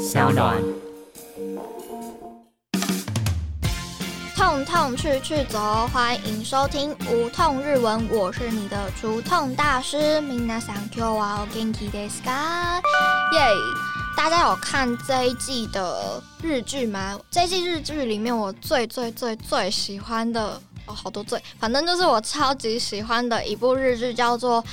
小暖。痛痛去去走，欢迎收听无痛日文，我是你的除痛大师明娜桑 Q 啊，Genki desu ka？耶！大家有看这一季的日剧吗？这一季日剧里面，我最最最最喜欢的哦，好多最，反正就是我超级喜欢的一部日剧，叫做《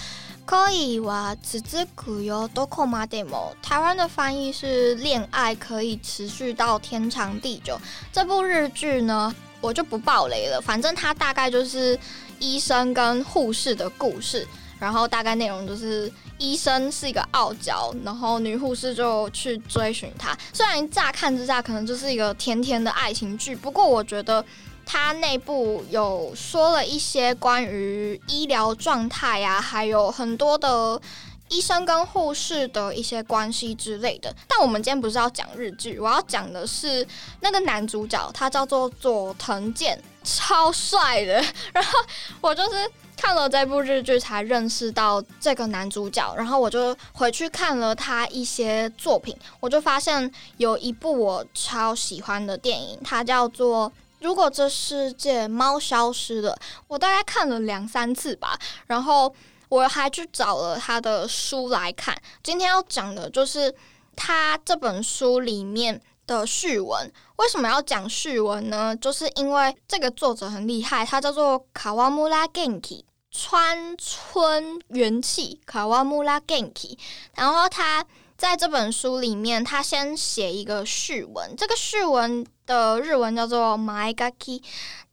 可以哇此之苦哟多扣马 demo》。台湾的翻译是《恋爱可以持续到天长地久》。这部日剧呢？我就不爆雷了，反正它大概就是医生跟护士的故事，然后大概内容就是医生是一个傲娇，然后女护士就去追寻他。虽然乍看之下可能就是一个甜甜的爱情剧，不过我觉得它内部有说了一些关于医疗状态呀，还有很多的。医生跟护士的一些关系之类的，但我们今天不是要讲日剧，我要讲的是那个男主角，他叫做佐藤健，超帅的。然后我就是看了这部日剧才认识到这个男主角，然后我就回去看了他一些作品，我就发现有一部我超喜欢的电影，它叫做《如果这世界猫消失了》，我大概看了两三次吧，然后。我还去找了他的书来看。今天要讲的就是他这本书里面的序文。为什么要讲序文呢？就是因为这个作者很厉害，他叫做卡瓦穆拉 Genki，川村元气卡瓦穆拉 Genki。然后他在这本书里面，他先写一个序文。这个序文的日文叫做 My Gaki。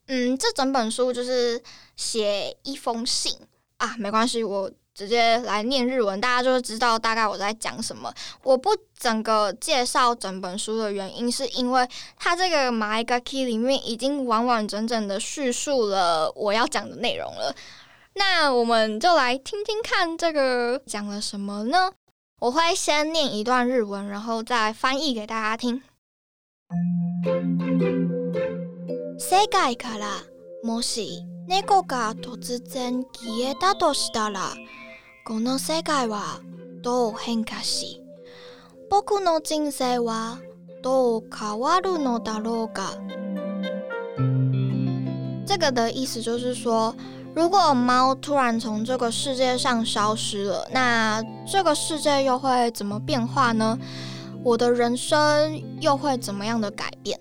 嗯，这整本书就是写一封信。啊，没关系，我直接来念日文，大家就知道大概我在讲什么。我不整个介绍整本书的原因，是因为它这个马一个 key 里面已经完完整整的叙述了我要讲的内容了。那我们就来听听看这个讲了什么呢？我会先念一段日文，然后再翻译给大家听。世界からもし猫が突然消えたとしたら、この世界はどう変化し、僕の人生はどう変わるのだろうか。这个的意思就是说， 如果猫突然从这个世界上消失了，那这个世界又会怎么变化呢？我的人生又会怎么样的改变？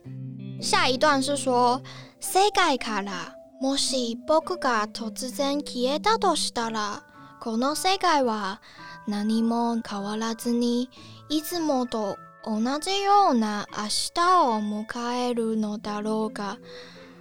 下一段是说，世界からもし僕が突然消えたとしたら、この世界は何も変わらずに、いつもと同じような明日を迎えるのだろうか。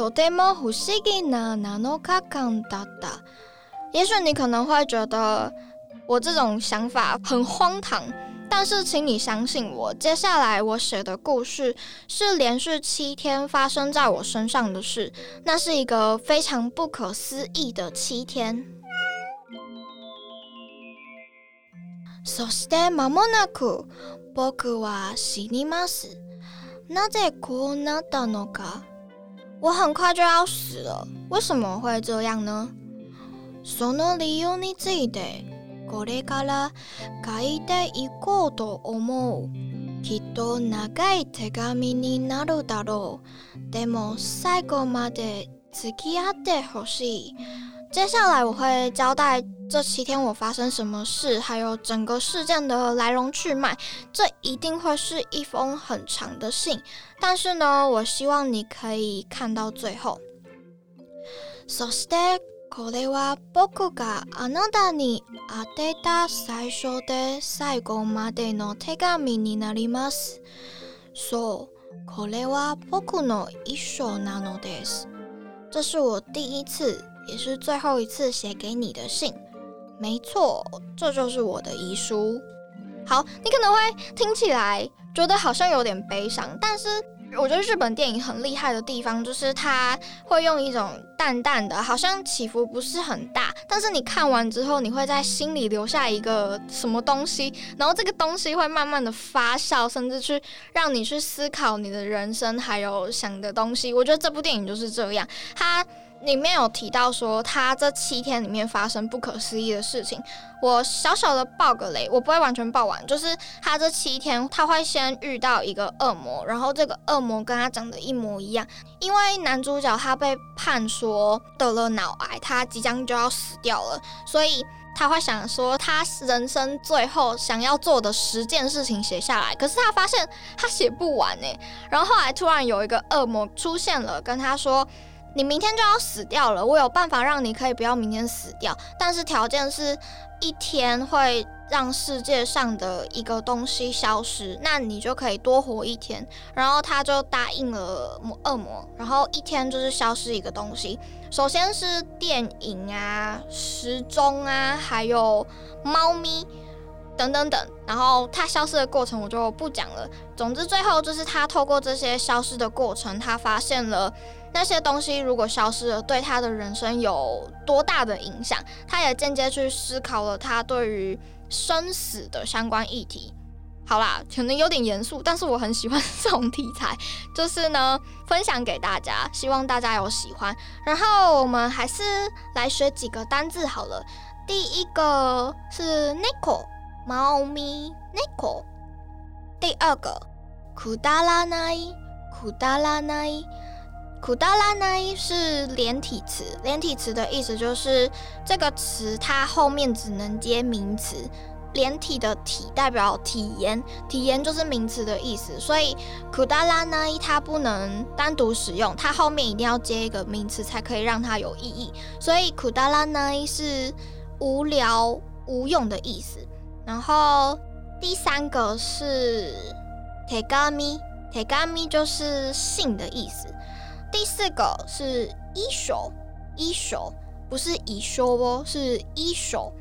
とても不思議な7日間だった。也许你可能会觉得我这种想法很荒唐，但是请你相信我，接下来我写的故事是连续七天发生在我身上的事，那是一个非常不可思议的七天。そして間もなく僕は死にます。なぜこうなったのか？ 我很快就要死了，为什么会这样呢？その理由についてこれから書いていこうと思う。きっと長い手紙になるだろう。でも最後まで付き合ってほしい。接下来我会交代 这七天我发生什么事，还有整个事件的来龙去脉。这一定会是一封很长的信，但是呢，我希望你可以看到最后。そしてこれは僕があなたに当てた最初で最後までの手紙になります。そう、これは僕の一生なのです。这是我第一次。也是最后一次写给你的信， 没错，这就是我的遗书。好，你可能会听起来觉得好像有点悲伤，但是我觉得日本电影很厉害的地方，就是它会用一种淡淡的，好像起伏不是很大，但是你看完之后，你会在心里留下一个什么东西，然后这个东西会慢慢的发酵，甚至去让你去思考你的人生，还有想的东西。我觉得这部电影就是这样，它。里面有提到说，他这七天里面发生不可思议的事情。我小小的爆个雷，我不会完全爆完。就是他这七天，他会先遇到一个恶魔，然后这个恶魔跟他长得一模一样。因为男主角他被判说得了脑癌，他即将就要死掉了，所以他会想说，他人生最后想要做的十件事情写下来。可是他发现他写不完呢。然后后来突然有一个恶魔出现了，跟他说。你明天就要死掉了，我有办法让你可以不要明天死掉，但是条件是一天会让世界上的一个东西消失，那你就可以多活一天。然后他就答应了恶魔，然后一天就是消失一个东西。首先是电影啊、时钟啊，还有猫咪等等等。然后他消失的过程我就不讲了。总之最后就是他透过这些消失的过程，他发现了。那些东西如果消失了，对他的人生有多大的影响？他也间接去思考了他对于生死的相关议题。好啦，可能有点严肃，但是我很喜欢这种题材，就是呢，分享给大家，希望大家有喜欢。然后我们还是来学几个单字好了。第一个是 Nico，猫咪 Nico。第二个 Kudaranai，Kudaranai。苦达拉奈是连体词，连体词的意思就是这个词它后面只能接名词，连体的体代表体言，体言就是名词的意思，所以苦达拉奈它不能单独使用，它后面一定要接一个名词才可以让它有意义，所以苦达拉奈是无聊无用的意思。然后第三个是 tegami，tegami 就是信的意思。第四个是一手，一手不是遗书哦，是一手，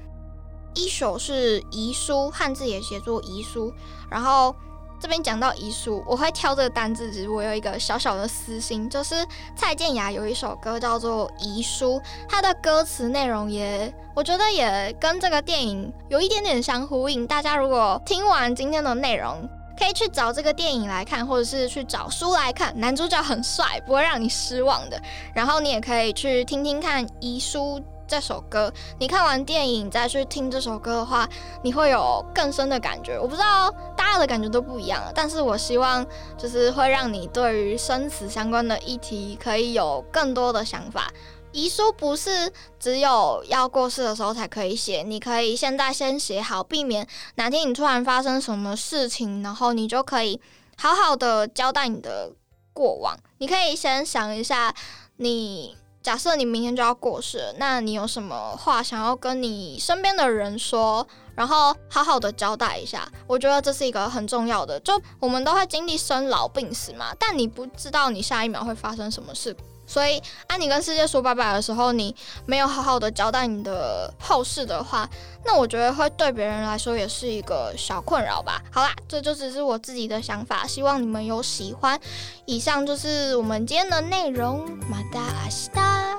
一手是遗书，汉字也写作遗书。然后这边讲到遗书，我会挑这个单字，只是我有一个小小的私心，就是蔡健雅有一首歌叫做《遗书》，它的歌词内容也，我觉得也跟这个电影有一点点相呼应。大家如果听完今天的内容，可以去找这个电影来看，或者是去找书来看。男主角很帅，不会让你失望的。然后你也可以去听听看《遗书》这首歌。你看完电影再去听这首歌的话，你会有更深的感觉。我不知道大家的感觉都不一样，但是我希望就是会让你对于生死相关的议题可以有更多的想法。遗书不是只有要过世的时候才可以写，你可以现在先写好，避免哪天你突然发生什么事情，然后你就可以好好的交代你的过往。你可以先想一下，你假设你明天就要过世，那你有什么话想要跟你身边的人说，然后好好的交代一下。我觉得这是一个很重要的，就我们都会经历生老病死嘛，但你不知道你下一秒会发生什么事。所以，当你跟世界说拜拜的时候，你没有好好的交代你的后事的话，那我觉得会对别人来说也是一个小困扰吧。好啦，这就只是我自己的想法，希望你们有喜欢。以上就是我们今天的内容，马达阿西达。